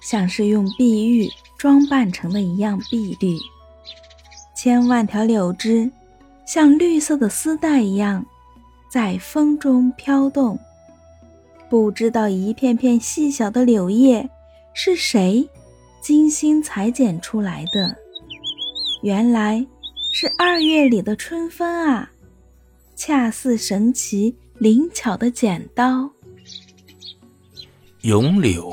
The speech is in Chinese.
像是用碧玉装扮成的一样碧绿。千万条柳枝，像绿色的丝带一样，在风中飘动。不知道一片片细小的柳叶是谁精心裁剪出来的？原来是二月里的春风啊，恰似神奇灵巧的剪刀。咏柳，